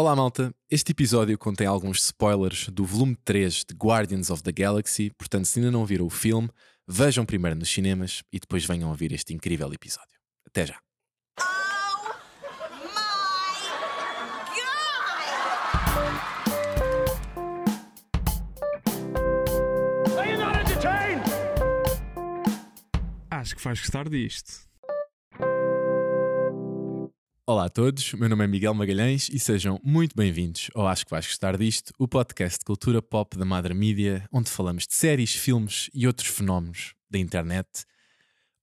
Olá, malta. Este episódio contém alguns spoilers do volume 3 de Guardians of the Galaxy, portanto, se ainda não viram o filme, vejam primeiro nos cinemas e depois venham ouvir este incrível episódio. Até já. Oh? Acho que vais gostar disto. Olá a todos, meu nome é Miguel Magalhães e sejam muito bem-vindos ao Acho que vais gostar disto, o podcast de cultura pop da Madre Mídia, onde falamos de séries, filmes e outros fenómenos da internet.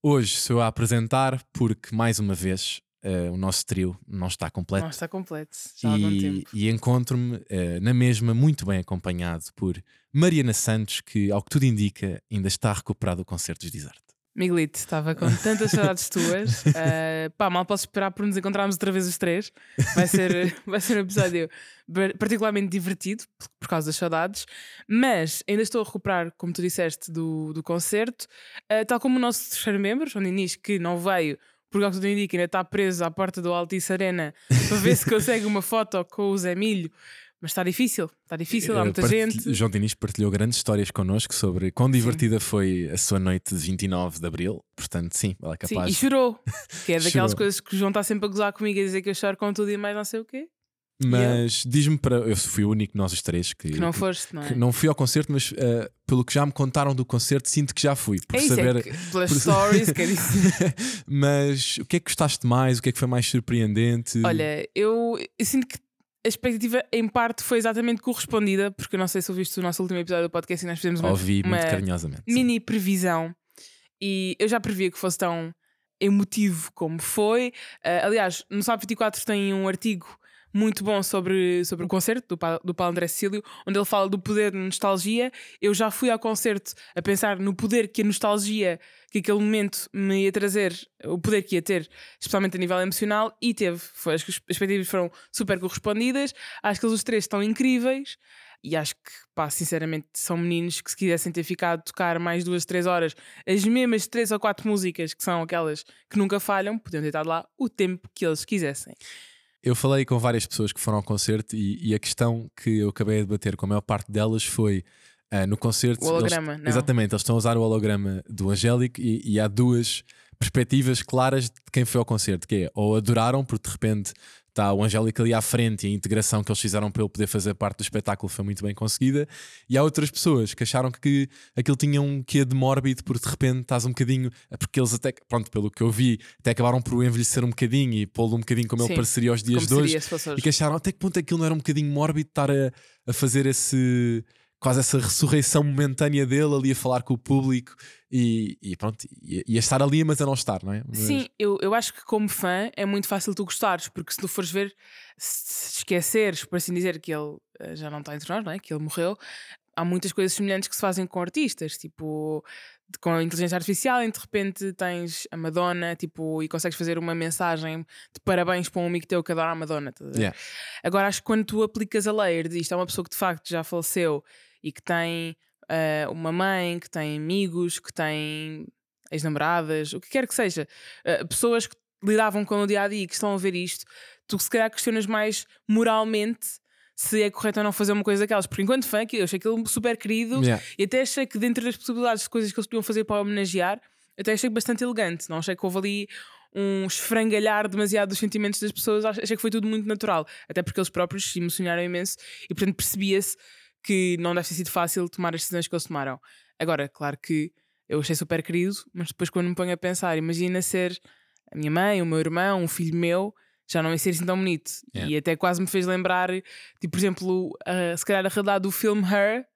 Hoje sou eu a apresentar porque, mais uma vez, eh, o nosso trio não está completo. Não está completo, já há algum e, tempo. e encontro-me eh, na mesma muito bem acompanhado por Mariana Santos, que, ao que tudo indica, ainda está recuperado do concerto dos Desert. Miguelito, estava com tantas saudades tuas. Uh, pá, mal posso esperar por nos encontrarmos outra vez os três. Vai ser, vai ser um episódio particularmente divertido por, por causa das saudades. Mas ainda estou a recuperar, como tu disseste, do, do concerto. Uh, tal como o nosso terceiro membro, João Diniz, que não veio, porque ao que tudo indica, ainda está preso à porta do Altice Arena para ver se consegue uma foto com o Zé Milho. Mas está difícil, está difícil, há Eh, muita gente. João Diniz partilhou grandes histórias connosco sobre quão divertida foi a sua noite de 29 de Abril. Portanto, sim, ela é Sim, capaz. e chorou. Que é daquelas coisas que o João está sempre a gozar comigo e dizer que eu choro com tudo e mais não sei o quê. Mas diz-me para. Eu fui o único de nós os três que. Que não foste, não é? não fui ao concerto, mas eh, pelo que já me contaram do concerto, sinto que já fui. Por é isso, saber. é que, pelas por- stories, que é isso. mas o que é que gostaste mais? O que é que foi mais surpreendente? Olha, eu, eu sinto que a expectativa em parte foi exatamente correspondida, porque eu não sei se ouviste o nosso último episódio do podcast e nós fizemos uma, ouvi uma muito carinhosamente. sim. mini previsão e eu já previa que fosse tão emotivo como foi. Ah, aliás, no Sábado 24 tem um artigo muito bom sobre, sobre o concerto do, Pa- do Paulo André Cecílio, onde ele fala do poder de nostalgia. Eu já fui ao concerto a pensar no poder que a nostalgia, que aquele momento me ia trazer, o poder que ia ter, especialmente a nível emocional, e teve. Foi, as expectativas foram super correspondidas. Acho que eles os três estão incríveis. E acho que, pá, sinceramente, são meninos que se quisessem ter ficado a tocar mais duas, três horas as mesmas três ou quatro músicas que são aquelas que nunca falham, podiam ter estado lá o tempo que eles quisessem. Eu falei com várias pessoas que foram ao concerto e, e a questão que eu acabei de debater com a maior parte delas foi ah, no concerto. O holograma, eles- não. Exatamente, eles estão a usar o holograma do Angélico e, e há duas perspectivas claras de quem foi ao concerto, que é ou adoraram porque de repente está o Angélico ali à frente e a integração que eles fizeram para ele poder fazer parte do espetáculo foi muito bem conseguida, e há outras pessoas que acharam que aquilo tinha um quê de mórbido porque de repente estás um bocadinho, porque eles até, pronto, pelo que eu vi, até acabaram por o envelhecer um bocadinho e pô-lo um bocadinho como ele Sim, pareceria aos dias de hoje. E que acharam até que ponto aquilo não era um bocadinho mórbido estar a, a fazer esse quase essa ressurreição momentânea dele ali a falar com o público e, e pronto, e, a estar ali, mas a não estar, não é? Mas- Sim, eu, eu acho que como fã é muito fácil tu gostares, porque se tu fores ver, se esqueceres, por assim dizer, que ele eh, já não está entre nós, não é? que ele morreu, há muitas coisas semelhantes que se fazem com artistas, tipo com a inteligência artificial, e de repente tens a Madonna tipo, e consegues fazer uma mensagem de parabéns para um amigo teu que adora a Madonna. Yeah. Agora acho que quando tu aplicas a layer isto é uma pessoa que de facto já faleceu e que tem eh, uma mãe, que tem amigos, que tem ex-namoradas, o que quer que seja, eh, pessoas que lidavam com o dia a dia e que estão a ver isto, tu se calhar questionas mais moralmente se é correto ou não fazer uma coisa daquelas. Porque enquanto que eu achei aquilo super querido Yeah. e até achei que dentro das possibilidades de coisas que eles podiam fazer para homenagear, até achei bastante elegante. Não achei que houve ali um esfrangalhar demasiado dos sentimentos das pessoas, achei que foi tudo muito natural. Até porque eles próprios se emocionaram imenso e, portanto, percebia-se que não deve ter sido fácil tomar as decisões que eles tomaram. Agora, claro que eu achei super querido, mas depois quando me ponho a pensar, imagina ser a minha mãe, o meu irmão, um filho meu, já não ia ser assim tão bonito. Yeah. E até quase me fez lembrar, tipo, por exemplo, a- se calhar a realidade do filme Her,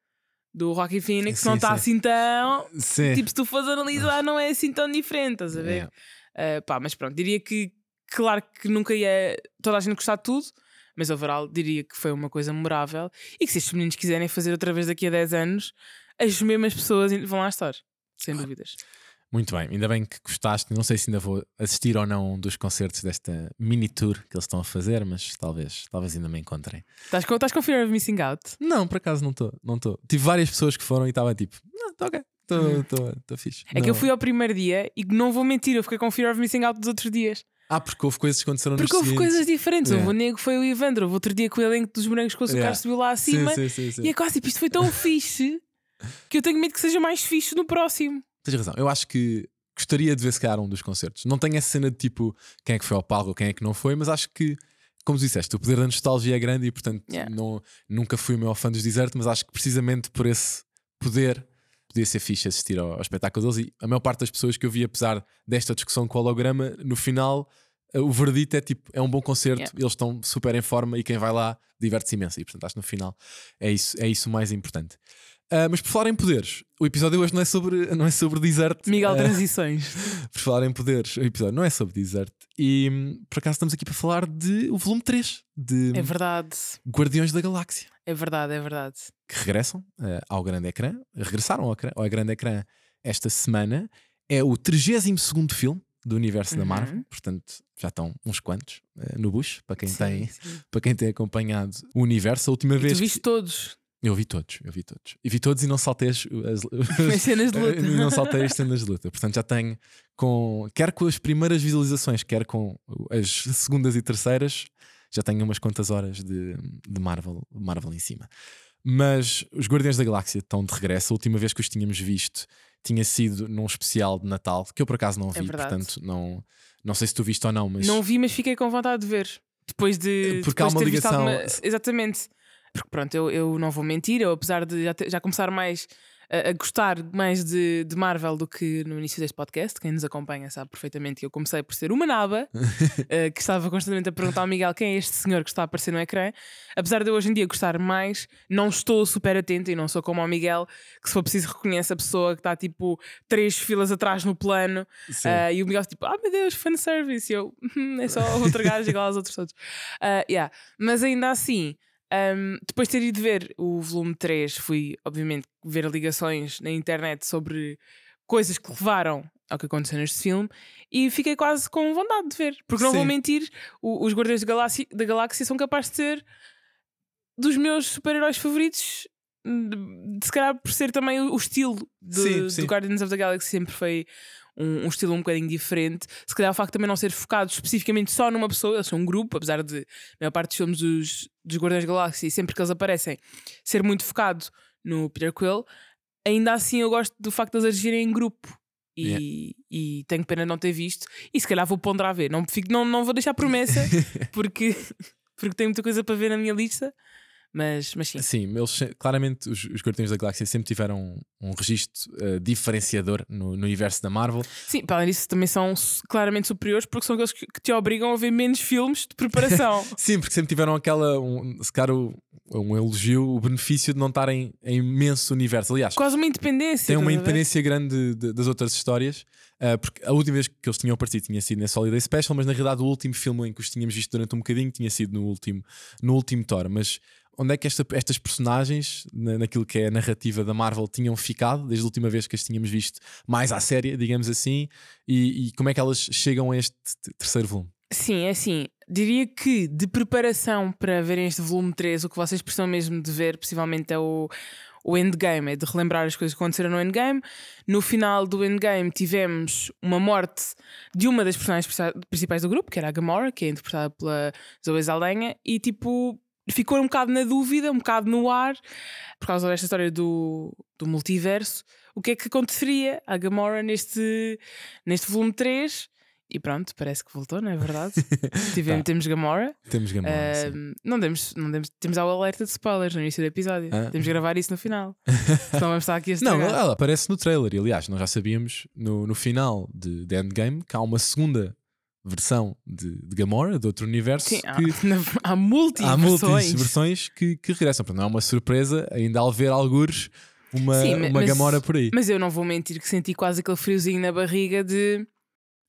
do Rocky Phoenix, Sim, não está sim. assim tão. Sim. Tipo, se tu fores analisar, não é assim tão diferente, estás a ver? Yeah. Uh, pá, mas pronto, diria que, claro que nunca ia toda a gente gostar de tudo, mas overall diria que foi uma coisa memorável e que se estes meninos quiserem fazer outra vez daqui a 10 anos, as mesmas pessoas vão lá estar, sem dúvidas. Muito bem, ainda bem que gostaste. Não sei se ainda vou assistir ou não um dos concertos desta mini tour que eles estão a fazer, mas talvez, talvez ainda me encontrem. Estás com, estás com Fear of Missing Out? Não, por acaso não estou, não estou. Tive várias pessoas que foram e estavam tipo, não, está ok, estou fixe. É que eu fui ao primeiro dia e não vou mentir, eu fiquei com Fear of Missing Out dos outros dias. Ah, porque houve coisas que aconteceram Porque houve seguintes. coisas diferentes. Yeah. Houve o Nego, foi o Ivandro. Houve outro dia com o elenco dos morangos com açúcar Yeah. subiu lá acima. Sim, sim, sim. E é quase tipo, isto foi tão fixe que eu tenho medo que seja mais fixe no próximo. Tens razão. Eu acho que gostaria de ver se calhar um dos concertos. Não tenho essa cena de tipo quem é que foi ao palco ou quem é que não foi, mas acho que, como disseste, o poder da nostalgia é grande e portanto Yeah. não, nunca fui o meu fã dos Desert, mas acho que precisamente por esse poder podia ser fixe assistir ao, ao espetáculo deles. E a maior parte das pessoas que eu vi, apesar desta discussão com o holograma, no final eh, o verdito é tipo, é um bom concerto, Yeah. eles estão super em forma e quem vai lá diverte-se imenso. E portanto acho que no final é isso, é isso mais importante. Ah, mas por falar em poderes, o episódio hoje não é sobre, não é sobre desert. Miguel Ah, Transições. por falar em poderes, o episódio não é sobre desert. E hum, por acaso estamos aqui para falar de o volume 3 de É verdade. Guardiões da Galáxia, É verdade, é verdade. que regressam ah, ao grande ecrã, regressaram ao, ao grande ecrã esta semana. É o 32 filme do universo da Uhum. Marvel, portanto já estão uns quantos no bucho, para quem, Sim, tem, sim. para quem tem acompanhado o universo. A última E vez. tu viste que- todos. Eu vi todos, eu vi todos. E vi todos e não saltei as, as, As cenas de luta. E não saltei as cenas de luta. Portanto, já tenho com. Quer com as primeiras visualizações, quer com as segundas e terceiras, já tenho umas quantas horas de, de Marvel, Marvel em cima. Mas os Guardiões da Galáxia estão de regresso. A última vez que os tínhamos visto tinha sido num especial de Natal, que eu por acaso não vi, É portanto, não, não sei se tu viste ou não, mas. Não vi, mas fiquei com vontade de ver. Depois de. Porque há depois de uma ligação- alguma- Exatamente. Porque pronto, eu, eu não vou mentir, eu apesar de já, ter- já começar mais a, a gostar mais de, de Marvel do que no início deste podcast, quem nos acompanha sabe perfeitamente que eu comecei por ser uma naba eh, que estava constantemente a perguntar ao Miguel quem é este senhor que está a aparecer no ecrã. Apesar de eu hoje em dia gostar mais, não estou super atenta e não sou como ao Miguel, que se for preciso reconhece a pessoa que está tipo três filas atrás no plano. Uh, e o Miguel tipo, ah meu Deus, fanservice. E eu, "Hum, é só outro gajo igual aos outros todos. Uh, yeah. Mas ainda assim, um, depois de ter ido ver o volume 3, fui obviamente ver ligações na internet sobre coisas que levaram ao que aconteceu neste filme e fiquei quase com vontade de ver. Porque não vou Sim. mentir, o- os Guardiões da Galáxia, da Galáxia são capazes de ser dos meus super-heróis favoritos. de- de- Se calhar por ser também o o estilo de, Sim, sim. do Guardians of the Galaxy sempre foi um, um estilo um bocadinho diferente. Se calhar o facto de também não ser focado especificamente só numa pessoa, eles são um grupo, apesar de a maior parte dos filmes dos, dos Guardiões da Galáxia, sempre que eles aparecem, ser muito focado no Peter Quill, ainda assim eu gosto do facto de eles agirem em grupo. E, Yeah. e tenho pena de não ter visto. E se calhar vou ponderar a ver. Não, fico, não, não vou deixar promessa porque, porque tenho muita coisa para ver na minha lista. Mas, mas sim. Sim, eles claramente os, os Guardiões da Galáxia sempre tiveram um, um registro eh, diferenciador no, no universo da Marvel. Sim, para além disso, também são claramente superiores porque são aqueles que, que te obrigam a ver menos filmes de preparação. Sim, porque sempre tiveram aquela, um, se calhar, um elogio, o benefício de não estarem em imenso universo. Aliás, Quase uma independência. tem uma independência grande de- das outras histórias. ah, porque a última vez que eles tinham partido tinha sido nesse Holiday Special, mas na realidade o último filme em que os tínhamos visto durante um bocadinho tinha sido no último, no último Thor. Mas onde é que esta- estas personagens, na- naquilo que é a narrativa da Marvel, tinham ficado desde a última vez que as tínhamos visto mais à séria, digamos assim, e, e como é que elas chegam a este terceiro volume? Sim, é assim. Diria que de preparação para verem este volume 3, o que vocês precisam mesmo de ver, possivelmente, é o, o Endgame, é de relembrar as coisas que aconteceram no Endgame. No final do Endgame tivemos uma morte de uma das personagens princi- principais do grupo, que era a Gamora, que é interpretada pela Zoe Saldanha, e tipo. Ficou um bocado na dúvida, um bocado no ar, por causa desta história do, do multiverso, o que é que aconteceria à Gamora neste, neste volume 3. E pronto, parece que voltou, não é verdade? Tivemos, Tá. Temos Gamora. Temos Gamora. Ahm, não demos, não demos, temos ao alerta de spoilers no início do episódio. Ah. Temos de gravar isso no final. Senão vamos estar aqui a Não, estragar. ela aparece no trailer. E, aliás, nós já sabíamos no, no final de, de Endgame que há uma segunda versão de, de Gamora, de outro universo, Sim, há, que há multi há múltiplas versões. que, que regressam. Portanto, não é uma surpresa ainda ao ver algures uma, Sim, ma- uma mas- Gamora por aí. Mas eu não vou mentir que senti quase aquele friozinho na barriga de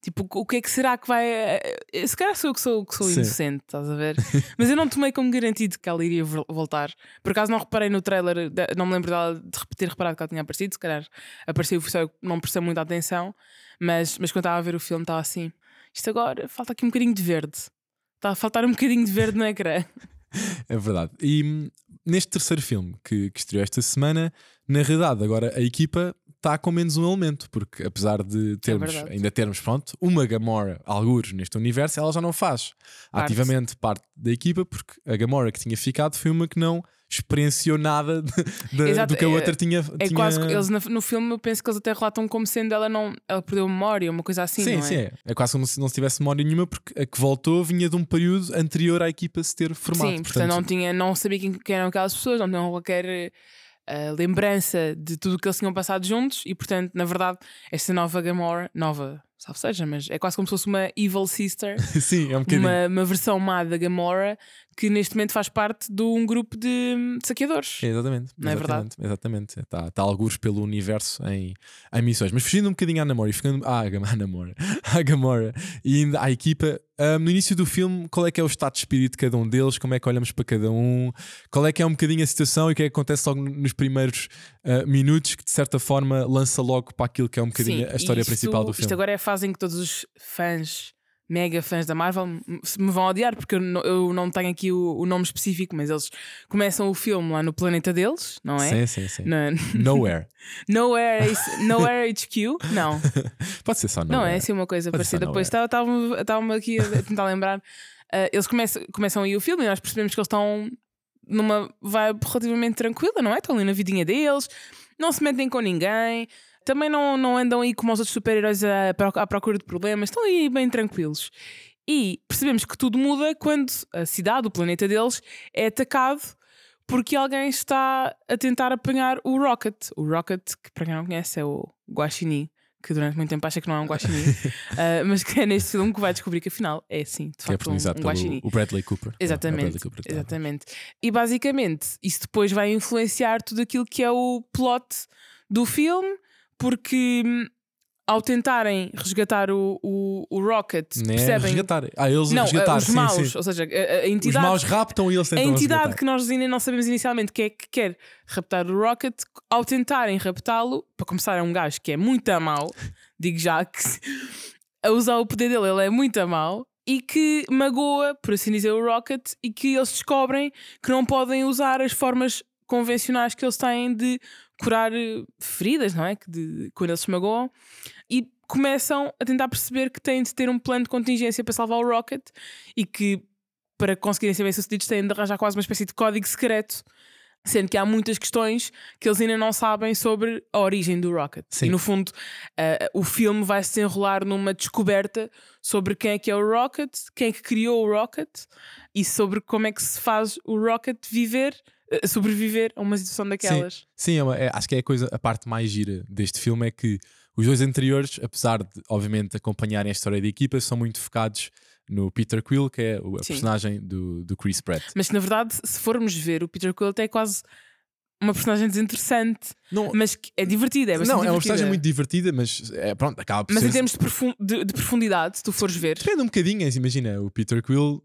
tipo, o que é que será que vai. eh, eh, Se calhar sou eu que sou, que sou Sim. inocente, estás a ver? Mas eu não tomei como garantido que ela iria vol- voltar. Por acaso não reparei no trailer, não me lembro dela de ter reparado que ela tinha aparecido. Se calhar apareceu, só eu não prestei muita atenção. Mas, mas quando estava a ver o filme, estava assim: isto agora falta aqui um bocadinho de verde. Está a faltar um bocadinho de verde no ecrã. É verdade. E hum, neste terceiro filme que, que estreou esta semana, na realidade, agora a equipa está com menos um elemento, porque apesar de termos, É ainda termos, pronto, uma Gamora, algures neste universo, ela já não faz Parte. ativamente parte da equipa, porque a Gamora que tinha ficado foi uma que não experienciou nada de- de- Exato, do que a é- outra tinha. É tinha... quase eles no filme eu penso que eles até relatam como sendo ela não ela perdeu memória, uma coisa assim, Sim, não sim, é? é. É quase como se não se tivesse memória nenhuma, porque a que voltou vinha de um período anterior à equipa se ter formado. Sim, portanto, não tinha, não sabia quem, quem eram aquelas pessoas, não tinham qualquer eh, lembrança de tudo o que eles tinham passado juntos e, portanto, na verdade, esta nova Gamora, nova, salve seja, mas é quase como se fosse uma Evil Sister, sim, é um bocadinho. uma, uma versão má da Gamora que neste momento faz parte de um grupo de hum, saqueadores. É, exatamente. Não é verdade? exatamente. Está tá algures pelo universo em, em missões. Mas fugindo um bocadinho à Namora e ficando. Ah, à Namora. À Gamora e ainda à equipa. ah, no início do filme, qual é que é o estado de espírito de cada um deles? Como é que olhamos para cada um? Qual é que é um bocadinho a situação e o que é que acontece logo nos primeiros ah, minutos que de certa forma lança logo para aquilo que é um bocadinho Sim, a história isto- principal do filme? Isto agora é a fase em que todos os fãs, mega fãs da Marvel, me vão odiar porque eu não, eu não tenho aqui o, o nome específico, mas eles começam o filme lá no planeta deles, não é? Sim, sim, sim. Na- Nowhere. Nowhere, Ace- Nowhere HQ? Não, Pode ser só não Nowhere. é assim uma coisa Pode parecida. Depois estava- estava-me aqui a tentar lembrar. Ah, eles começam, começam aí o filme e nós percebemos que eles estão numa vibe relativamente tranquila, não é? Estão ali na vidinha deles, não se metem com ninguém, também não, não andam aí como os outros super-heróis à, à procura de problemas, estão aí bem tranquilos. E percebemos que tudo muda quando a cidade, o planeta deles, é atacado porque alguém está a tentar apanhar o Rocket. O Rocket, que para quem não conhece, é o Guaxinim, que durante muito tempo acha que não é um Guaxinim, ah, mas que é neste filme que vai descobrir que afinal é sim, de Que é facto, um, um Guaxinim. o Bradley Cooper. É, é Exatamente, Bradley Cooper exatamente. E basicamente, isso depois vai influenciar tudo aquilo que é o plot do filme, porque hum, ao tentarem resgatar o, o, o Rocket, Não é percebem. resgatar. Ah, eles Não, resgatar, os sim, maus, sim. ou seja, a, a Os entidade. maus raptam e eles a tentam entidade resgatar. que nós ainda não sabemos inicialmente que é que quer raptar o Rocket, ao tentarem raptá-lo, para começar, é um gajo que é muito a mau, digo já que a usar o poder dele, ele é muito a mau, e que magoa, por assim dizer, o Rocket, e que eles descobrem que não podem usar as formas convencionais que eles têm de curar eh, feridas, não é? Que de, quando eles se magoam, e começam a tentar perceber que têm de ter um plano de contingência para salvar o Rocket e que para conseguirem ser bem-sucedidos têm de arranjar quase uma espécie de código secreto. Sendo que há muitas questões que eles ainda não sabem sobre a origem do Rocket. Sim. E no fundo, eh, o filme vai se enrolar numa descoberta sobre quem é que é o Rocket, quem é que criou o Rocket e sobre como é que se faz o Rocket viver, sobreviver a uma situação daquelas. Sim, é uma- é- acho que é a coisa, a parte mais gira deste filme é que os dois anteriores, apesar de obviamente acompanharem a história da equipa, são muito focados no Peter Quill, que é o a Sim. personagem do, do Chris Pratt. Mas na verdade, se formos ver, o Peter Quill até é quase uma personagem desinteressante, Não, mas é divertida. É não é uma divertida. personagem muito divertida, mas é, pronto, acaba por Mas ser. em termos de, profun- de- de profundidade, se tu fores ver, Depende um bocadinho, imagina, o Peter Quill.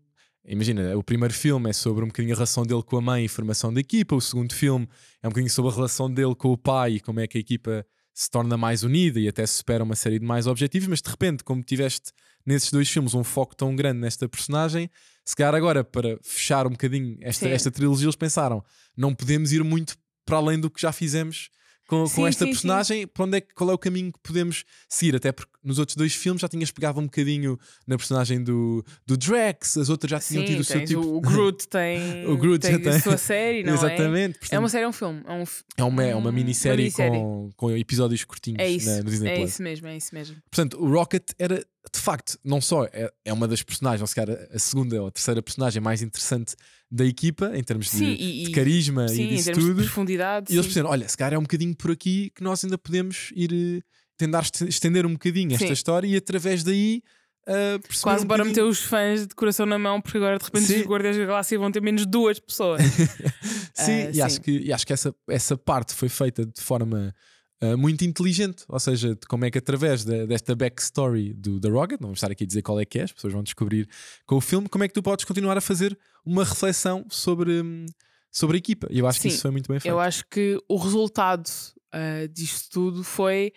Imagina, o primeiro filme é sobre um bocadinho a relação dele com a mãe e formação da equipa. O segundo filme é um bocadinho sobre a relação dele com o pai e como é que a equipa se torna mais unida e até supera uma série de mais objetivos. Mas de repente, como tiveste nesses dois filmes um foco tão grande nesta personagem, se calhar agora para fechar um bocadinho esta, Sim. esta trilogia, eles pensaram: não podemos ir muito para além do que já fizemos com, Sim, com esta sim, sim. personagem. Para onde é, que- qual é o caminho que podemos seguir? Até porque nos outros dois filmes já tinhas pegado um bocadinho na personagem do, do Drax, as outras já tinham sim, tido o seu tipo. o Groot tem, O Groot tem já a tem. sua série, não é? Exatamente. É portanto, uma série, é um filme. É, um, é uma, é uma um- minissérie, minissérie. Com, com episódios curtinhos é isso. na, no Disney é Plus. isso mesmo, é isso mesmo. Portanto, o Rocket era, de facto, não só é, é uma das personagens, ou se calhar a segunda ou a terceira personagem mais interessante da equipa, em termos de, Sim, e- de e- carisma Sim, e em disso termos de tudo. profundidade. E eles sim. pensaram: olha, se calhar é um bocadinho por aqui que nós ainda podemos ir eh, tentar este- estender um bocadinho esta Sim. história e através daí uh, Quase um bora meter os fãs de coração na mão, porque agora de repente Sim. os Guardiões da Galáxia vão ter menos duas pessoas. Sim, Ah, e, Acho que, e acho que essa, essa parte foi feita de forma ah, muito inteligente, ou seja, de como é que através da- desta backstory do The Rocket, não vamos estar aqui a dizer qual é que é, as pessoas vão descobrir com o filme, como é que tu podes continuar a fazer uma reflexão sobre, hum, sobre a equipa. E eu acho que Sim, isso foi muito bem feito. Eu acho que o resultado ah, disto tudo foi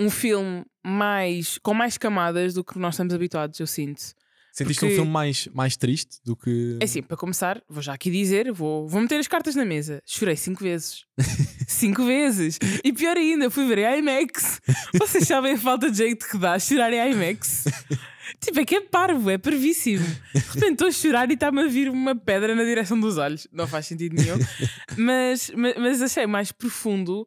um filme mais com mais camadas do que nós estamos habituados, eu sinto. Sentiste Porque- um filme mais, mais triste do que. É assim, para começar, vou já aqui dizer, vou, vou meter as cartas na mesa. Chorei cinco vezes. cinco vezes. E pior ainda, fui ver em IMAX. Vocês sabem a falta de jeito que dá chorar em IMAX? tipo, é que é parvo, é parvíssimo. De repente estou a chorar e está-me a vir uma pedra na direção dos olhos. Não faz sentido nenhum. mas, mas, mas achei mais profundo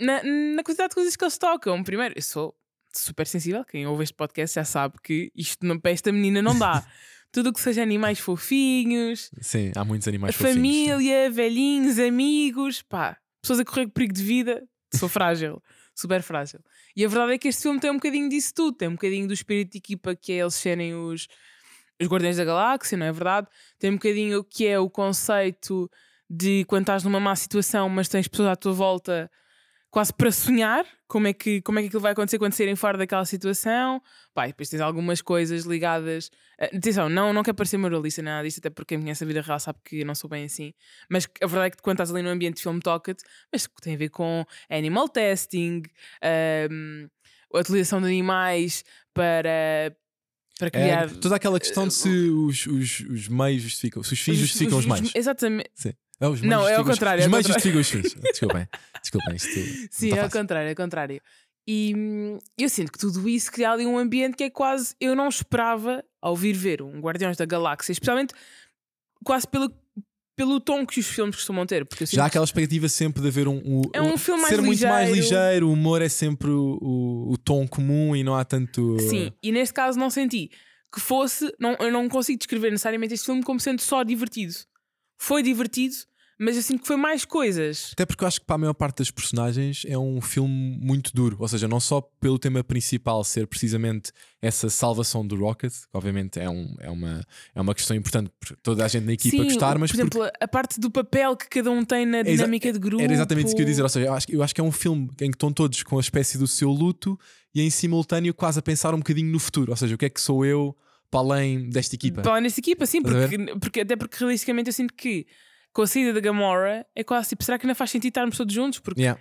na, na quantidade de coisas que eles tocam. Primeiro, eu sou super sensível. Quem ouve este podcast já sabe que isto não- para esta menina não dá. Tudo o que seja animais fofinhos, Sim, há muitos animais fofinhos, sim. família, velhinhos, amigos, pá, pessoas a correr perigo de vida, sou frágil, super frágil. E a verdade é que este filme tem um bocadinho disso tudo, tem um bocadinho do espírito de equipa que é eles serem os, os Guardiões da Galáxia, não é verdade? Tem um bocadinho o que é o conceito de quando estás numa má situação, mas tens pessoas à tua volta quase para sonhar como é que, como é que aquilo vai acontecer quando saírem fora daquela situação. E depois tens algumas coisas ligadas. eh, Atenção, não, não quero parecer moralista nem nada disto, até porque quem conhece a vida real sabe que eu não sou bem assim. Mas a verdade é que quando estás ali no ambiente de filme toca-te, mas tem a ver com animal testing, ahm, a utilização de animais para, para É, criar. toda aquela questão de se os, os, os meios justificam, se os fins os- justificam os, meios. Exatamente. É, os Não, é ao contrário, Os é meios justificam os fins. Desculpem, desculpem. Isto Sim, é ao contrário, é ao contrário. E hum, eu sinto que tudo isso cria ali um ambiente que é quase. Eu não esperava ao vir ver um Guardiões da Galáxia, especialmente quase pelo, pelo tom que os filmes costumam ter. Porque Já há aquela expectativa sempre de haver um, um- É um filme mais ser muito mais ligeiro. ligeiro, o humor é sempre o, o, o tom comum e não há tanto. Sim, e neste caso não senti que fosse. Não, eu não consigo descrever necessariamente este filme como sendo só divertido. Foi divertido, mas eu sinto que foi mais coisas. Até porque eu acho que para a maior parte das personagens é um filme muito duro. Ou seja, não só pelo tema principal ser precisamente essa salvação do Rocket, que obviamente é, um, é, uma, é uma questão importante por toda a gente na equipa Sim, gostar, mas por porque exemplo, a parte do papel que cada um tem na dinâmica de grupo. Era exatamente isso que eu ia dizer. Ou seja, eu acho, eu acho que é um filme em que estão todos com a espécie do seu luto e em simultâneo quase a pensar um bocadinho no futuro. Ou seja, o que é que sou eu para além desta equipa? Para nesta equipa, sim, porque, porque, até porque realisticamente eu sinto que com a saída da Gamora é quase tipo, será que ainda faz sentido estarmos todos juntos? Porque Yeah,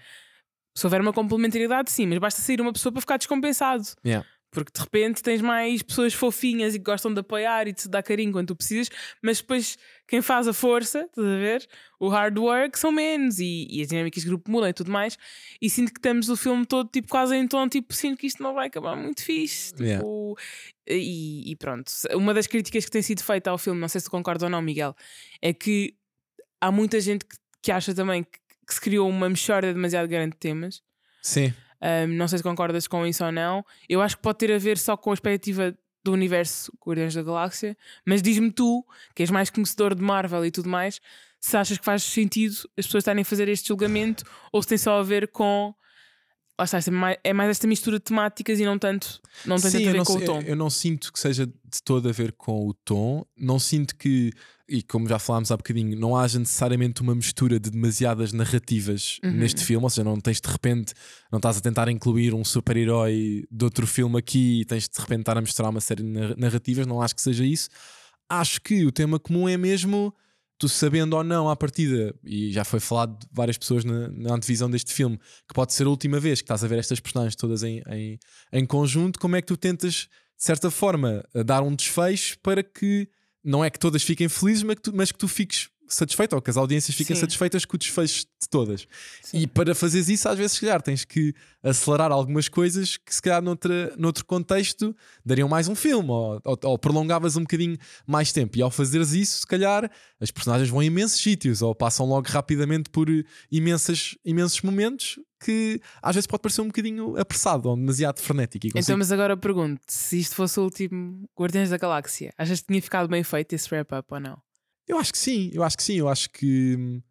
se houver uma complementaridade, sim, mas basta sair uma pessoa para ficar descompensado. yeah. Porque de repente tens mais pessoas fofinhas e que gostam de apoiar e de te dar carinho quando tu precisas, mas depois quem faz a força, estás a ver? O hard work são menos e, e as dinâmicas de grupo mudam e tudo mais. E sinto que estamos o filme todo tipo, quase em tom, tipo, sinto que isto não vai acabar muito fixe. Tipo, Yeah. e, e pronto. Uma das críticas que tem sido feita ao filme, não sei se tu concordas ou não, Miguel, é que há muita gente que, que acha também que, que se criou uma mexórdia demasiado grande de temas. Sim. Um, não sei se concordas com isso ou não. Eu acho que pode ter a ver só com a perspectiva do universo Guardiões da Galáxia, mas diz-me tu, que és mais conhecedor de Marvel e tudo mais, se achas que faz sentido as pessoas estarem a fazer este julgamento ou se tem só a ver com. Lá está, é mais, é mais esta mistura de temáticas e não tanto, não tem Sim, tanto a eu ver não, com o tom. eu não sinto que seja de todo a ver com o tom. Não sinto que, e como já falámos há bocadinho, não haja necessariamente uma mistura de demasiadas narrativas Uhum. neste filme. Ou seja, não tens de repente, não estás a tentar incluir um super-herói de outro filme aqui e tens de repente estar a mostrar uma série de nar- narrativas. Não acho que seja isso. Acho que o tema comum é mesmo. Tu sabendo ou não à partida, e já foi falado de várias pessoas na, na antevisão deste filme, que pode ser a última vez que estás a ver estas personagens todas em, em, em conjunto, como é que tu tentas, de certa forma, dar um desfecho para que não é que todas fiquem felizes, mas que tu, mas que tu fiques satisfeito ou que as audiências fiquem Sim. satisfeitas com o desfecho de todas. Sim. E para fazeres isso, às vezes, se calhar, tens que acelerar algumas coisas que, se calhar, noutra, noutro contexto, dariam mais um filme ou, ou, ou prolongavas um bocadinho mais tempo. E ao fazeres isso, se calhar, as personagens vão a imensos sítios ou passam logo rapidamente por imensas, imensos momentos que às vezes pode parecer um bocadinho apressado ou demasiado frenético. Então, consigo- mas agora pergunto: se isto fosse o último Guardiões da Galáxia, achas que tinha ficado bem feito esse wrap-up ou não? Eu acho que sim, eu acho que sim, eu acho que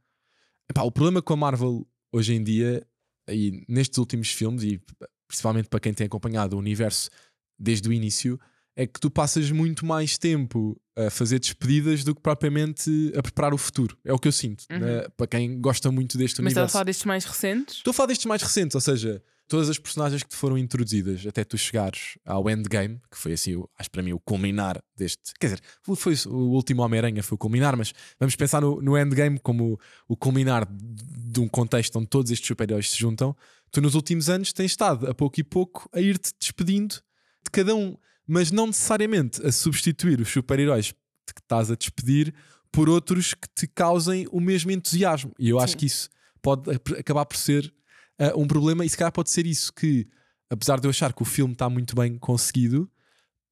epá, o problema com a Marvel hoje em dia, e nestes últimos filmes, e principalmente para quem tem acompanhado o universo desde o início, é que tu passas muito mais tempo a fazer despedidas do que propriamente a preparar o futuro. É o que eu sinto, Uhum. né? para quem gosta muito deste Mas estás a universo. falar destes mais recentes? Estou a falar destes mais recentes, ou seja, todas as personagens que te foram introduzidas até tu chegares ao Endgame, que foi assim, acho para mim, o culminar deste. Quer dizer, foi- o último Homem-Aranha, foi o culminar, mas vamos pensar no, no Endgame como o, o culminar de um contexto onde todos estes super-heróis se juntam. Tu nos últimos anos tens estado, a pouco e pouco, a ir-te despedindo de cada um. mas não necessariamente a substituir os super-heróis de que estás a despedir por outros que te causem o mesmo entusiasmo. E eu acho Sim. que isso pode acabar por ser ah, um problema, e se calhar pode ser isso que, apesar de eu achar que o filme está muito bem conseguido,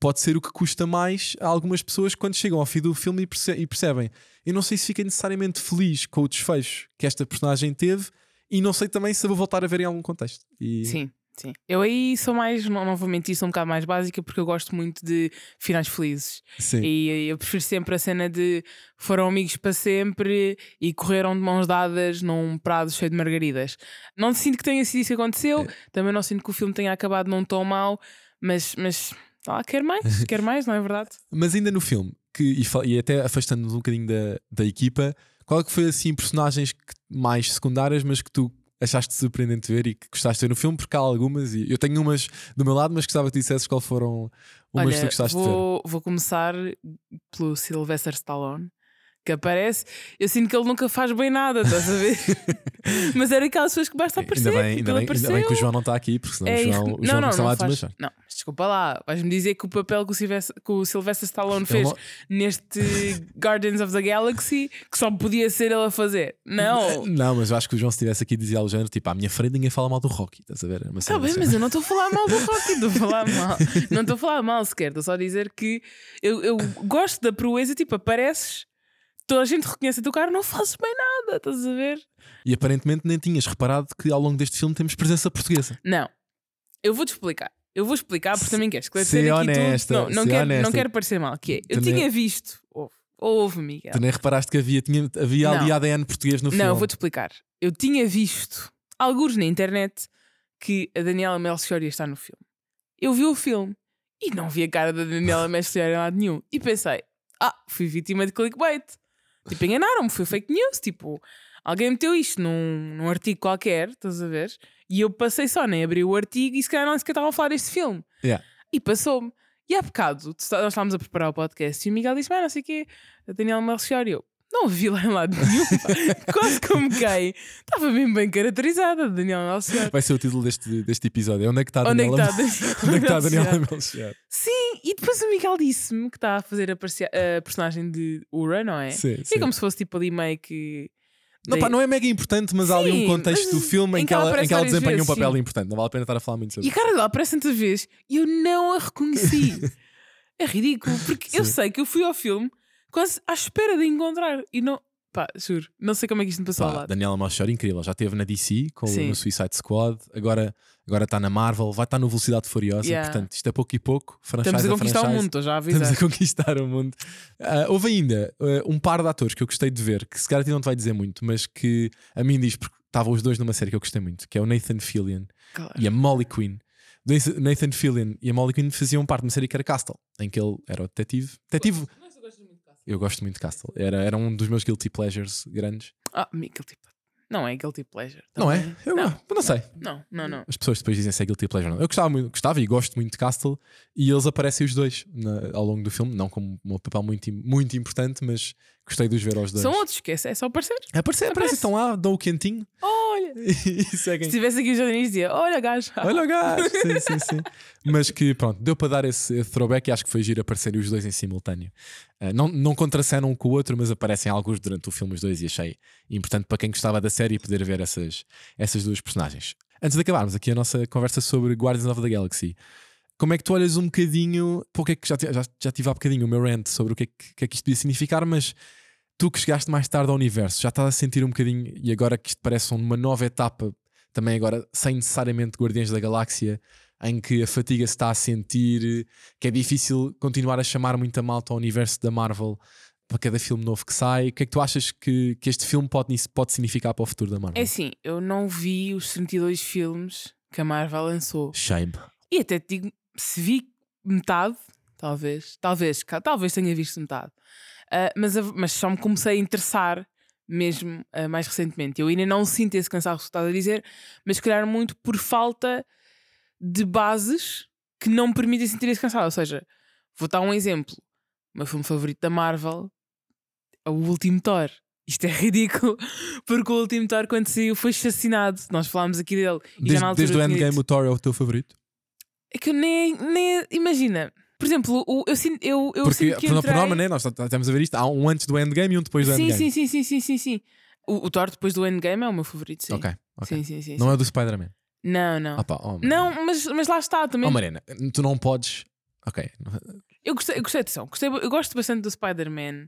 pode ser o que custa mais a algumas pessoas quando chegam ao fim do filme e, perce- percebem. Eu não sei se fiquei necessariamente feliz com o desfecho que esta personagem teve, e não sei também se vou voltar a ver em algum contexto. E... Sim, sim. Eu aí sou mais, mentir, sou um bocado mais básica porque eu gosto muito de finais felizes. Sim. E eu prefiro sempre a cena de foram amigos para sempre e correram de mãos dadas num prado cheio de margaridas. Não sinto que tenha sido isso que aconteceu, É. também não sinto que o filme tenha acabado num tom mau, mas, mas ah, quer mais, quer mais, não é verdade? Mas ainda no filme, que, e, e até afastando-nos um bocadinho da, da equipa, qual é que foi assim personagens que- mais secundárias, mas que tu achaste surpreendente ver e que gostaste de ver no filme? Porque há algumas, e eu tenho umas do meu lado, mas gostava que dissesses qual foram umas que tu Olha, gostaste de ver. vou, vou começar pelo Sylvester Stallone. Que aparece, eu sinto que ele nunca faz bem nada, estás a ver? Mas era aquelas pessoas que basta aparecer. Ainda bem, tipo, ainda, bem, ainda bem apareceu. que o João não está aqui, porque senão É o João, irre- o João começava a faz- desmanchar. Não, mas desculpa lá, vais-me dizer que o papel que o Sylvester, que o Sylvester Stallone fez não- neste Guardians of the Galaxy que só podia ser ele a fazer. Não. Não, mas eu acho que o João, se estivesse aqui, dizia ao género: tipo, à minha frente ninguém fala mal do Rocky, estás a ver? Está cena bem, assim. mas eu não estou a falar mal do Rocky, estou a falar mal. Não estou a falar mal sequer, estou só a dizer que eu, eu gosto da proeza, tipo, apareces, toda a gente reconhece a teu cara, não fazes bem nada, estás a ver? E aparentemente nem tinhas reparado que ao longo deste filme temos presença portuguesa. Não, eu vou-te explicar. Eu vou explicar porque também queres esclarecer aqui honesta, tudo. Não, não, quero, honesta. não quero parecer mal, que é, eu tinha visto, ouve, ouve Miguel. Tu nem reparaste que havia, tinha, havia ali Não. ADN português no Não, filme. eu vou-te explicar. Eu tinha visto alguns na internet que a Daniela Melchior ia estar no filme. Eu vi o filme e não vi a cara da Daniela Melchior em lado nenhum. E pensei, ah, fui vítima de clickbait. Tipo, enganaram-me, foi fake news. Tipo, alguém meteu isto num, num artigo qualquer, estás a ver? E eu passei só, nem abri o artigo e se calhar não sequer estavam a falar deste filme. Yeah. E passou-me. E há bocado, nós estávamos a preparar o podcast e o Miguel disse: Ah, não sei o quê, a Daniela Melchior. E eu não vi lá em lado nenhum. Quase como quem. Estava mesmo bem caracterizada, Daniela Melchior. Vai ser o título deste, deste episódio. Onde é que está a Onde é que está a Daniela Onde é que está a Daniela Melchior? Sim, e depois o Miguel disse-me que está a fazer a, a personagem de Ura, não é? Sim, E sim. é como se fosse tipo ali meio que. Não, pá, não é mega importante, mas há ali um Sim, contexto do filme em que ela, em que ela desempenha um papel vezes, importante. Não vale a pena estar a falar muito sobre E a cara dela aparece tantas vezes e eu não a reconheci. é ridículo, porque eu Sim. sei que eu fui ao filme quase à espera de encontrar e não. Pá, juro, não sei como é que isto me passou ao Pá, lado. Daniela Melchior, incrível. Já esteve na DC com, Sim. no Suicide Squad, agora, agora está na Marvel, vai estar no Velocidade Furiosa. Yeah. Portanto, isto é pouco e pouco. Franchise Estamos a conquistar o franchise. mundo, já a Estamos avisar. a conquistar o mundo. Ah, houve ainda ah, um par de atores que eu gostei de ver, que se calhar a ti não te vai dizer muito, mas que a mim diz, porque estavam os dois numa série que eu gostei muito, que é o Nathan Fillion Claro. e a Molly Quinn. Nathan- Nathan Fillion e a Molly Quinn faziam parte de uma série que era Castle, em que ele era o detetive. Detetive. Eu gosto muito de Castle. Era, era um dos meus guilty pleasures grandes. Ah, mi- guilty. Não é guilty pleasure. Não é? também. Eu não, não sei. não, não, não. As pessoas depois dizem se é guilty pleasure ou não. Eu gostava, muito, gostava e gosto muito de Castle e eles aparecem os dois na- ao longo do filme, não como um papel muito, muito importante, mas gostei de os ver aos dois. São outros, esquece, é só aparecer. Aparece, aparece, estão lá, dão o quentinho Olha, e seguem. se tivesse aqui o Jardim dizia: Olha, gajo. Olha o gajo! sim, sim, sim. Mas que pronto, deu para dar esse, esse throwback e acho que foi giro aparecerem os dois em simultâneo. Ah, não, não contracenam um com o outro, mas aparecem alguns durante o filme os dois e achei importante para quem gostava da série poder ver essas, essas duas personagens. Antes de acabarmos aqui a nossa conversa sobre Guardians of the Galaxy, como é que tu olhas um bocadinho? Porque é que já, já, já tive há bocadinho o meu rant sobre o que é que, que é que isto podia significar, mas tu que chegaste mais tarde ao universo, já estás a sentir um bocadinho, e agora que isto parece uma nova etapa, também agora sem necessariamente Guardiões da Galáxia, em que a fatiga se está a sentir, que é difícil continuar a chamar muita malta ao universo da Marvel para cada filme novo que sai. O que é que tu achas que, que este filme pode, pode significar para o futuro da Marvel? É assim, eu não vi os 32 filmes que a Marvel lançou. Shame. E até te digo, se vi metade, talvez, talvez, talvez tenha visto metade, Ah, mas, mas só me comecei a interessar mesmo ah, mais recentemente. Eu ainda não sinto esse cansaço que estás a dizer, mas se calhar muito por falta de bases que não me permitem sentir esse cansaço. Ou seja, vou dar um exemplo. O meu filme favorito da Marvel é o último Thor. Isto é ridículo, porque o último Thor, quando saiu, foi assassinado. Nós falámos aqui dele. E já Desde, desde o Endgame dito- o Thor é o teu favorito? É que eu nem, nem. Imagina, Por exemplo, o- eu sinto, eu, eu Porque, sinto que entrei... norma, né? Nós estamos a ver isto. Há um antes do endgame e um depois do sim, endgame. sim, sim, sim, sim, sim, sim. O, o Thor depois do Endgame é o meu favorito, sim. Ok, ok. Sim, sim, sim. Não sim. é do Spider-Man. Não, não. Ah, pá, oh. Não, mas, mas lá está também. Oh, Mariana, tu não podes. Ok. Eu gostei, eu gostei, atenção, gostei, eu gosto bastante do Spider-Man,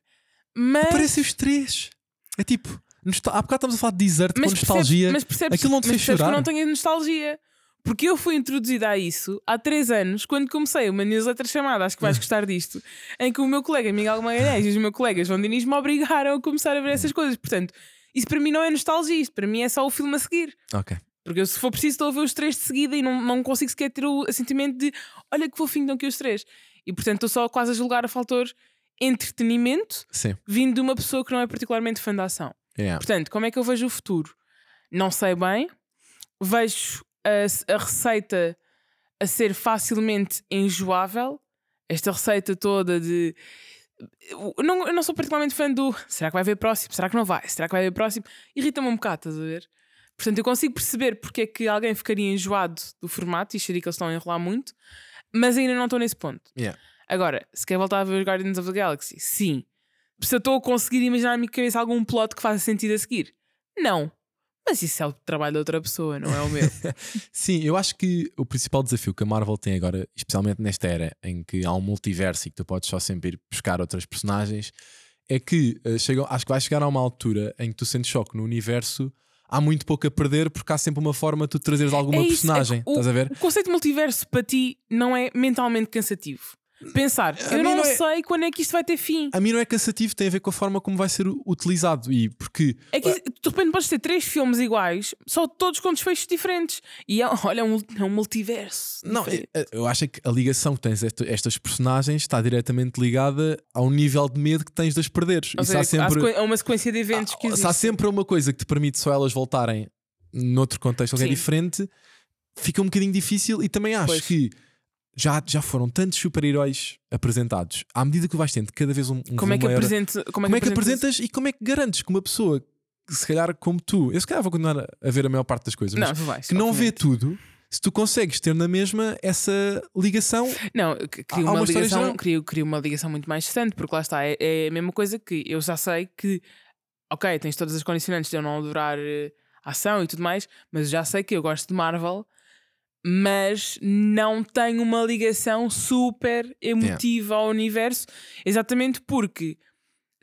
mas. Parecem os três. É tipo. nostal- Há bocado estamos a falar de desert com mas nostalgia. Percebes, mas percebes, Aquilo não te mas fez percebes que chorar? eu não tenho nostalgia. Porque eu fui introduzida a isso há três anos, quando comecei uma newsletter chamada Acho que vais gostar disto, em que o meu colega Miguel Magalhães e os meus colegas João Diniz me obrigaram a começar a ver essas coisas. Portanto, isso para mim não é nostalgia, isto para mim é só o filme a seguir. Ok. Porque eu, se for preciso, estou a ver os três de seguida e não, não consigo sequer ter o sentimento de olha que fofinho estão aqui os três. E portanto estou só quase a julgar a fator entretenimento Sim. vindo de uma pessoa que não é particularmente fã da ação. Yeah. Portanto, como é que eu vejo o futuro? Não sei bem. Vejo a, a receita a ser facilmente enjoável. Esta receita toda de. Eu não, eu não sou particularmente fã do será que vai haver próximo? Será que não vai? Será que vai haver próximo? Irrita-me um bocado, estás a ver? Portanto, eu consigo perceber porque é que alguém ficaria enjoado do formato e acharia que eles estão a enrolar muito, mas ainda não estou nesse ponto. Yeah. Agora, se quer voltar a ver os Guardians of the Galaxy, sim. Se eu estou a conseguir imaginar na minha cabeça algum plot que faça sentido a seguir, não. Mas isso é o trabalho de outra pessoa, não é o meu. Sim, eu acho que o principal desafio que a Marvel tem agora, especialmente nesta era em que há um multiverso e que tu podes só sempre ir buscar outras personagens, é que eh, chegam, acho que vai chegar a uma altura em que tu sentes choque no universo. Há muito pouco a perder porque há sempre uma forma de tu trazeres alguma É isso, é personagem. que o- estás a ver? O conceito de multiverso para ti não é mentalmente cansativo. Pensar, A eu não, não é- sei quando é que isto vai ter fim. A mim não é cansativo, tem a ver com a forma como vai ser utilizado. E porque É que de repente podes ter três filmes iguais, só todos com desfechos diferentes. E é, olha, é um, é um multiverso. Não, diferente. eu- eu acho é que a ligação que tens a esta- estas personagens está diretamente ligada ao nível de medo que tens de as perderes. Ou seja, há sempre, há uma sequência de eventos que há, existe. há sempre uma coisa que te permite só elas voltarem noutro contexto que é Sim. diferente, fica um bocadinho difícil. E também acho Pois. que já, já foram tantos super-heróis apresentados. À medida que vais tendo cada vez um, um Como é que maior- apresente, como é como é que apresentas- e como é que garantes que uma pessoa, que se calhar como tu, eu se calhar vou continuar a- ver a maior parte das coisas, mas Não, vais, que não vê tudo, se tu consegues ter na mesma essa ligação. Não, cria uma, ligação, geral. cria, cria uma ligação muito mais distante, porque lá está, é, é a mesma coisa que eu já sei que, ok, tens todas as condicionantes de eu não adorar eh, ação e tudo mais, mas já sei que eu gosto de Marvel, mas não tenho uma ligação super emotiva ao universo, exatamente porque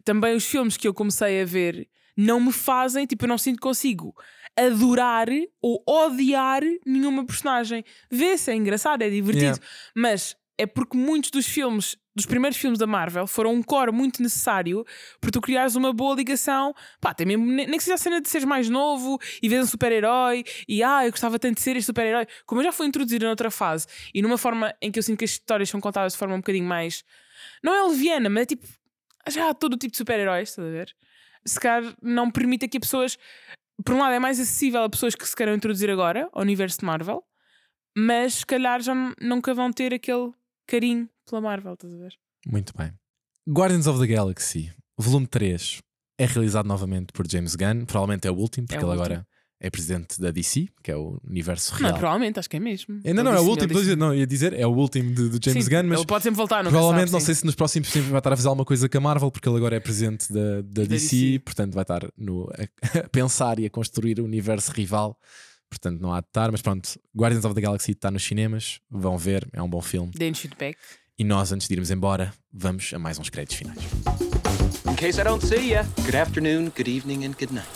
também os filmes que eu comecei a ver não me fazem, tipo, eu não sinto que consigo adorar ou odiar nenhuma personagem. Vê-se, é engraçado, é divertido, Yeah. mas é porque muitos dos filmes, dos primeiros filmes da Marvel, foram um core muito necessário para tu criares uma boa ligação. Pá, até mesmo, nem que seja a cena de seres mais novo e vês um super-herói e ah, eu gostava tanto de ser este super-herói. Como eu já fui introduzida noutra fase e numa forma em que eu sinto que as histórias são contadas de forma um bocadinho mais. Não é leviana, mas é tipo. Já há todo o tipo de super-heróis, estás a ver? Se calhar não permite que pessoas. Por um lado, é mais acessível a pessoas que se queiram introduzir agora ao universo de Marvel, mas se calhar já nunca vão ter aquele carinho pela Marvel, estás a ver? Muito bem. Guardians of the Galaxy, volume 3, é realizado novamente por James Gunn. Provavelmente é o último, porque É o ele último. agora é presidente da DC, que é o universo Não, real. provavelmente, acho que é mesmo. Ainda não, Ele é o último, dizer, não, ia dizer, é o último de, de James Sim, Gunn, mas ele pode sempre voltar, nunca provavelmente sabe, não sei se nos próximos tempos vai estar a fazer alguma coisa com a Marvel, porque ele agora é presidente da, da, DC, DC. portanto vai estar no, a, a pensar e a construir o universo rival. Portanto, não há de estar, mas pronto, Guardians of the Galaxy está nos cinemas, vão ver, é um bom filme. Deem feedback. E nós, antes de irmos embora, vamos a mais uns créditos finais. In case I don't see ya, good afternoon, good evening, and good night.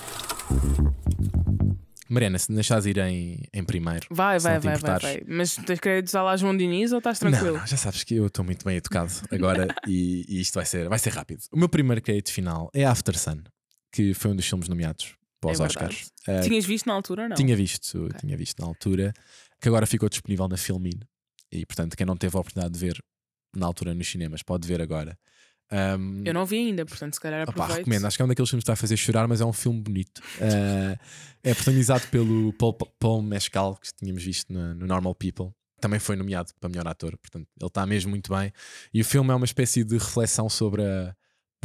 Mariana, se me deixares ir em, em primeiro. Vai, vai, não vai, vai, vai. Mas tens querido usar lá João Diniz ou estás Não, tranquilo? não, já sabes que eu estou muito bem educado agora e, e isto vai ser, vai ser rápido. O meu primeiro crédito final é After Sun, que foi um dos filmes nomeados para os É. Oscars. Uh, Tinhas visto na altura ou não? tinha visto, tinha visto na altura, que agora ficou disponível na Filmin. E portanto, quem não teve a oportunidade de ver na altura nos cinemas pode ver agora. Um, Eu não vi ainda, portanto, se calhar aproveito. recomendo, acho que é um daqueles filmes que vai fazer chorar, mas é um filme bonito. Uh, é protagonizado pelo Paul, Paul Mescal, que tínhamos visto no, no Normal People. Também foi nomeado para melhor ator, portanto, ele está mesmo muito bem. E o filme é uma espécie de reflexão sobre a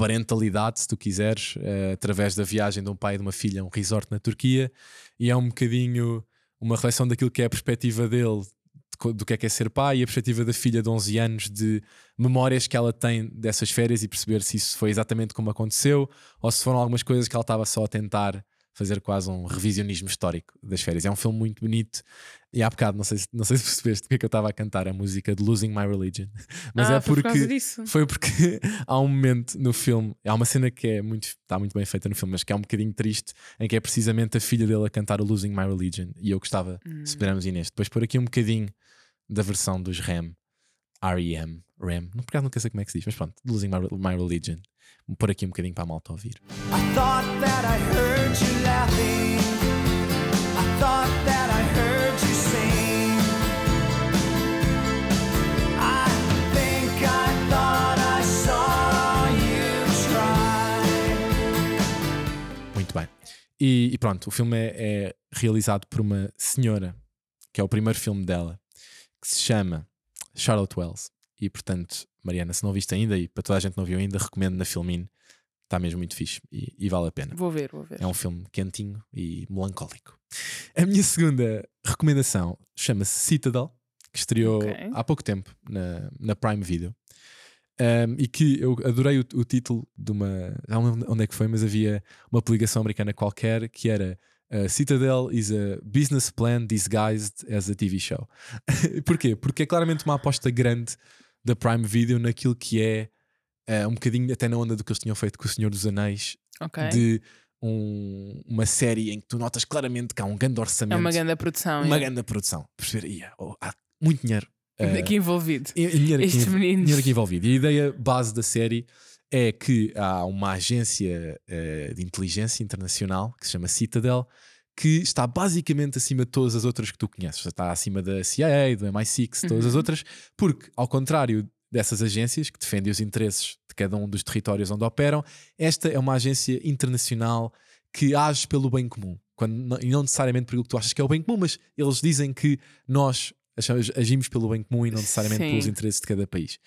parentalidade, se tu quiseres, uh, através da viagem de um pai e de uma filha a um resort na Turquia. E é um bocadinho uma reflexão daquilo que é a perspectiva dele do que é que é ser pai e a perspectiva da filha de 11 anos de memórias que ela tem dessas férias e perceber se isso foi exatamente como aconteceu ou se foram algumas coisas que ela estava só a tentar fazer quase um revisionismo histórico das férias. É um filme muito bonito e há bocado, não sei, se- não sei se percebeste porque é que eu estava a cantar a música de Losing My Religion, mas Ah, é por porque disso. foi porque há um momento no filme, há uma cena que é muito, está muito bem feita no filme, mas que é um bocadinho triste, em que é precisamente a filha dele a cantar o Losing My Religion. E eu gostava, Hum. se pudermos ir neste, depois pôr aqui um bocadinho da versão dos REM, R.E.M., REM, não, por acaso nunca sei como é que se diz, mas pronto, Losing My, My Religion. Vou pôr aqui um bocadinho para a malta ouvir. I thought that I heard you laughing. I thought that I heard you sing. I think I thought I saw you try. Muito bem. E, e pronto, o filme é, é realizado por uma senhora, que é o primeiro filme dela, que se chama Charlotte Wells. E portanto, Mariana, se não viste ainda, e para toda a gente que não viu ainda, recomendo na Filmin. Está mesmo muito fixe e, e vale a pena. Vou ver, vou ver. É um filme quentinho e melancólico. A minha segunda recomendação chama-se Citadel, que estreou Ok. há pouco tempo na, na Prime Video. Um, e que eu adorei o, o título de uma. Não lembro onde é que foi, mas havia uma publicação americana qualquer que era uh, Citadel is a business plan disguised as a TV show. Porquê? Porque é claramente uma aposta grande da Prime Video naquilo que é uh, um bocadinho até na onda do que eles tinham feito com o Senhor dos Anéis, Ok. de um- uma série em que tu notas claramente que há um grande É orçamento, uma grande produção. uma é. grande produção. Perceber, ia, oh, há muito dinheiro. uh, Aqui envolvido. dinheiro, aqui, Estes env- meninos. dinheiro aqui envolvido. E a ideia base da série é que há uma agência uh, de inteligência internacional que se chama Citadel que está basicamente acima de todas as outras que tu conheces. Está acima da CIA, do MI6, todas as Uhum. outras, porque, ao contrário dessas agências que defendem os interesses de cada um dos territórios onde operam, esta é uma agência internacional que age pelo bem comum. Quando, e não necessariamente pelo que tu achas que é o bem comum, mas eles dizem que nós agimos pelo bem comum e não necessariamente Sim. pelos interesses de cada país.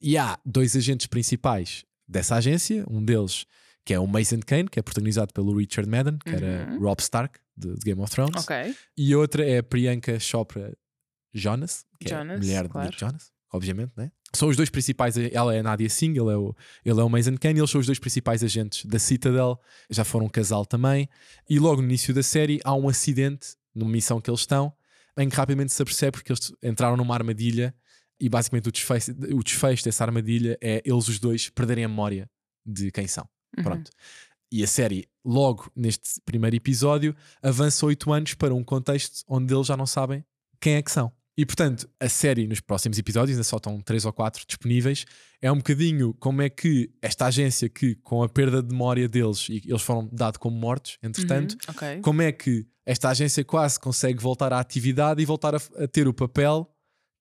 E há dois agentes principais dessa agência, um deles que é o Mason Kane, que é protagonizado pelo Richard Madden, que era Uhum. Rob Stark, de, de Game of Thrones. Ok. E outra é a Priyanka Chopra Jonas, que é Jonas, mulher claro. de Nick Jonas, obviamente, né? São os dois principais, ela é a Nadia Singh, ele é o, ele é o Mason Kane, eles são os dois principais agentes da Citadel, já foram um casal também. E logo no início da série há um acidente numa missão que eles estão, em que rapidamente se apercebe porque eles entraram numa armadilha e basicamente o desfecho, o desfecho dessa armadilha é eles os dois perderem a memória de quem são. Uhum. Pronto. E a série, logo neste primeiro episódio, avança oito anos para um contexto onde eles já não sabem quem é que são. E portanto, a série nos próximos episódios, ainda só estão três ou quatro disponíveis, é um bocadinho como é que esta agência que, com a perda de memória deles, e eles foram dados como mortos, entretanto, Uhum, Ok. como é que esta agência quase consegue voltar à atividade e voltar a, a ter o papel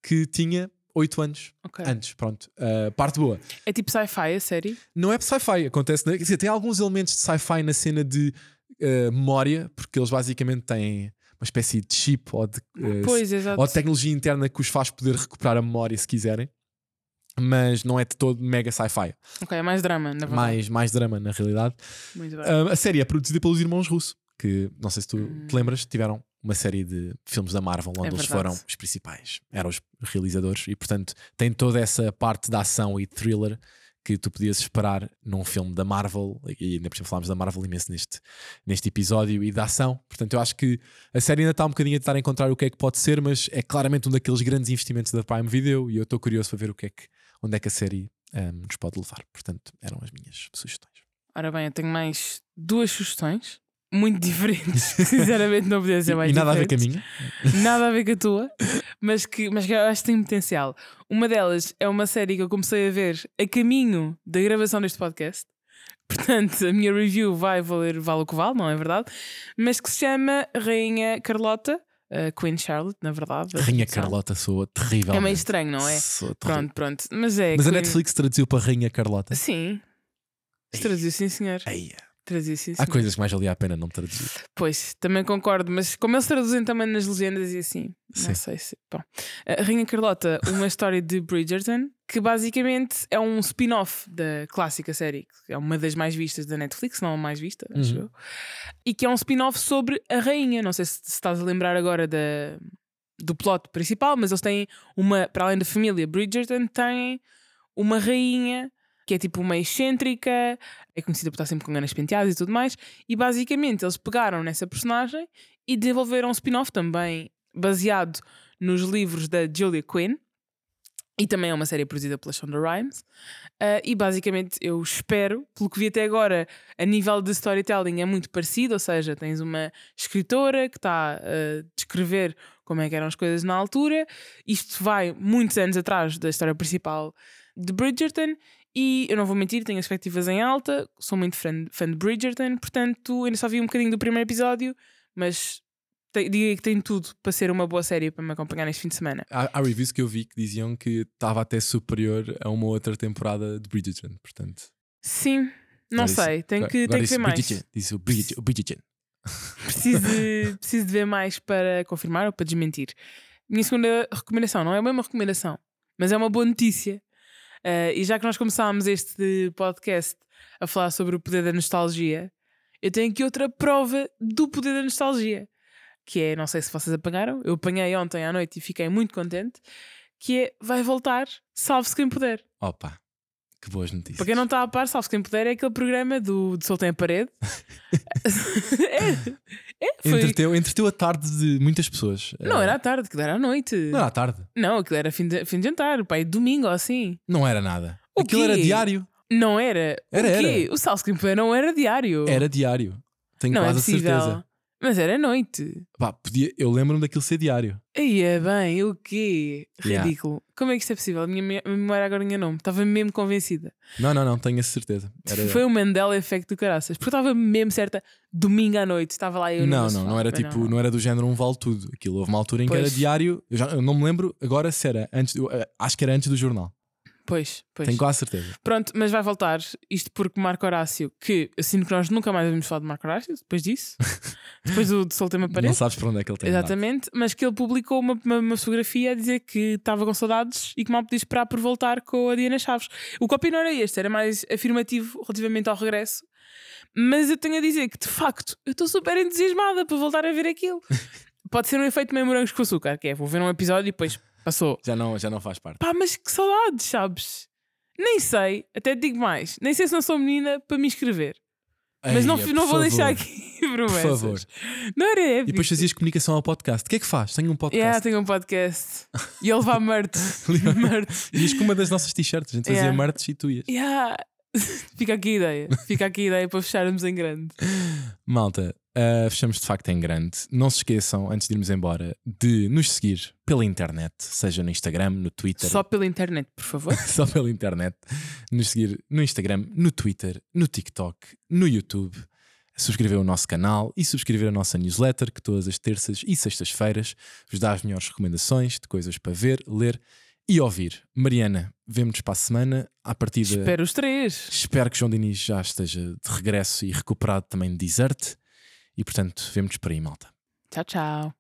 que tinha oito anos ok. antes. Pronto, Uh, parte boa. É tipo sci-fi a série? Não é sci-fi, acontece. Quer dizer, tem alguns elementos de sci-fi na cena de uh, memória, porque eles basicamente têm uma espécie de chip ou de, uh, Pois, ou de tecnologia interna que os faz poder recuperar a memória se quiserem. Mas não é de todo mega sci-fi. Ok, é mais drama, na verdade. Mais, mais drama, na realidade. Muito bem. A série é produzida pelos irmãos Russo, que não sei se tu Hum. te lembras, tiveram uma série de filmes da Marvel onde É eles foram os principais, eram os realizadores, e portanto tem toda essa parte da ação e thriller que tu podias esperar num filme da Marvel, e ainda por cima falámos da Marvel imenso neste, neste episódio, e da ação. Portanto, eu acho que a série ainda está um bocadinho a tentar encontrar o que é que pode ser, mas é claramente um daqueles grandes investimentos da Prime Video, e eu estou curioso para ver o que é que, onde é que a série um, nos pode levar. Portanto, eram as minhas sugestões. Ora bem, eu tenho mais duas sugestões. Muito diferentes, que sinceramente não podia ser mais e nada a ver com a diferentes. minha. Nada a ver com a tua, mas que, mas que eu acho que tem potencial. Uma delas é uma série que eu comecei a ver a caminho da gravação deste podcast. Portanto, a minha review vai valer vale o que vale, não é verdade? Mas que se chama Rainha Carlota, Queen Charlotte, na verdade. a Rainha tradução. Carlota soa terrível. É meio estranho, não é? Pronto, pronto. Mas é. Mas a Queen- Netflix traduziu para Rainha Carlota. Sim. Traduziu, sim, senhor. Eia. Traduziu, sim, Há coisas que mais valia a pena não traduzir. Pois, também concordo, mas como eles traduzem também nas legendas e assim, Sim. não sei se. Bom. A Rainha Carlota, uma história de Bridgerton, que basicamente é um spin-off da clássica série, que é uma das mais vistas da Netflix, não a mais vista, acho Uhum. eu. E que é um spin-off sobre a rainha. Não sei se, se estás a lembrar agora da, do plot principal, mas eles têm uma, para além da família Bridgerton, têm uma rainha que é tipo uma excêntrica, é conhecida por estar sempre com ganas penteadas e tudo mais, e basicamente eles pegaram nessa personagem e desenvolveram um spin-off também baseado nos livros da Julia Quinn. E também é uma série produzida pela Shonda Rhimes. Ah, e basicamente eu espero, pelo que vi até agora, a nível de storytelling é muito parecido, ou seja, tens uma escritora que está a descrever como é que eram as coisas na altura. Isto vai muitos anos atrás da história principal de Bridgerton. E eu não vou mentir, tenho expectativas em alta, sou muito fã, fã de Bridgerton, portanto ainda só vi um bocadinho do primeiro episódio, mas diria que tem tudo para ser uma boa série para me acompanhar neste fim de semana. Há, há reviews que eu vi que diziam que estava até superior a uma outra temporada de Bridgerton, portanto. Sim, não Agora sei, tem que, tem que ver mais. Bridgerton, Disse o Bridgerton. Bridgerton. Preciso de, preciso de ver mais para confirmar ou para desmentir. Minha segunda recomendação não é bem uma recomendação, mas é uma boa notícia. Ah, e já que nós começámos este podcast a falar sobre o poder da nostalgia, eu tenho aqui outra prova do poder da nostalgia. Que é, não sei se vocês apanharam, eu apanhei ontem à noite e fiquei muito contente. Que é, vai voltar Salve-se Quem Puder. Opa, que boas notícias. Para quem não está a par, Salve-se Quem Puder é aquele programa do de Soltem a Parede. é, é, foi, Entreteu, entreteu a tarde de muitas pessoas. Não Eh, era à tarde, aquilo era à noite. Não era à tarde. Não, aquilo era fim de, fim de jantar, pai, domingo ou assim. Não era nada. O Aquilo quê? era diário. Não era. Era, o quê? era. O Salsa Cream não era diário. Era diário. Tenho Não é quase a possível. certeza. Mas era noite. Pá, podia, eu lembro-me daquilo ser diário. Aí é bem, o quê? Yeah. Ridículo. Como é que isto é possível? A minha me- a memória agora enganou-me. Estava mesmo convencida. Não, não, não, tenho a certeza. Era... Foi um Mandela Effect do caraças. Porque eu estava mesmo certa, domingo à noite. Estava lá eu no Não, meu não, sofá. não era Mas tipo, não. era do género um vale tudo. Aquilo houve uma altura em que era diário. Eu, já, eu não me lembro agora se era antes. eh, acho que era antes do jornal. Pois, pois. Tenho quase certeza. Pronto, mas vai voltar. Isto porque Marco Horácio, que eu sinto que nós nunca mais vamos falar de Marco Horácio depois disso. depois do, do Soltei uma Não Parede. sabes para onde é que ele tem. Exatamente, mas que ele publicou uma, uma, uma fotografia a dizer que estava com saudades e que mal podia esperar por voltar com a Diana Chaves. O copy não era este, era mais afirmativo relativamente ao regresso. Mas eu tenho a dizer que de facto eu estou super entusiasmada para voltar a ver aquilo. Pode ser um efeito meio morangos com açúcar, que é vou ver um episódio e depois passou. Já não, já não faz parte. Pá, mas que saudades, sabes? Nem sei, até te digo mais, nem sei se não sou menina para me inscrever. Mas não, Eia, não por vou deixar favor. aqui promessas. favor. Não era E épico. depois fazias comunicação ao podcast. O que é que faz? Tenho um podcast. Yeah, tenho um podcast. E ele levar merch. merch. Ias com uma das nossas t-shirts. A gente fazia Yeah. merch e tu ias. Yeah. Fica aqui a ideia. Fica aqui a ideia para fecharmos em grande. Malta, ah, fechamos de facto em grande. Não se esqueçam, antes de irmos embora, de nos seguir pela internet, seja no Instagram, no Twitter, Só pela internet, por favor. só pela internet, nos seguir no Instagram, no Twitter, no TikTok, no YouTube, subscrever o nosso canal e subscrever a nossa newsletter, que todas as terças e sextas-feiras vos dá as melhores recomendações de coisas para ver, ler e ouvir. Mariana, vemo-nos para a semana. À partida, Espero os três. espero que João Diniz já esteja de regresso e recuperado também de desert. E portanto, vemo-nos por aí, malta. Tchau, tchau.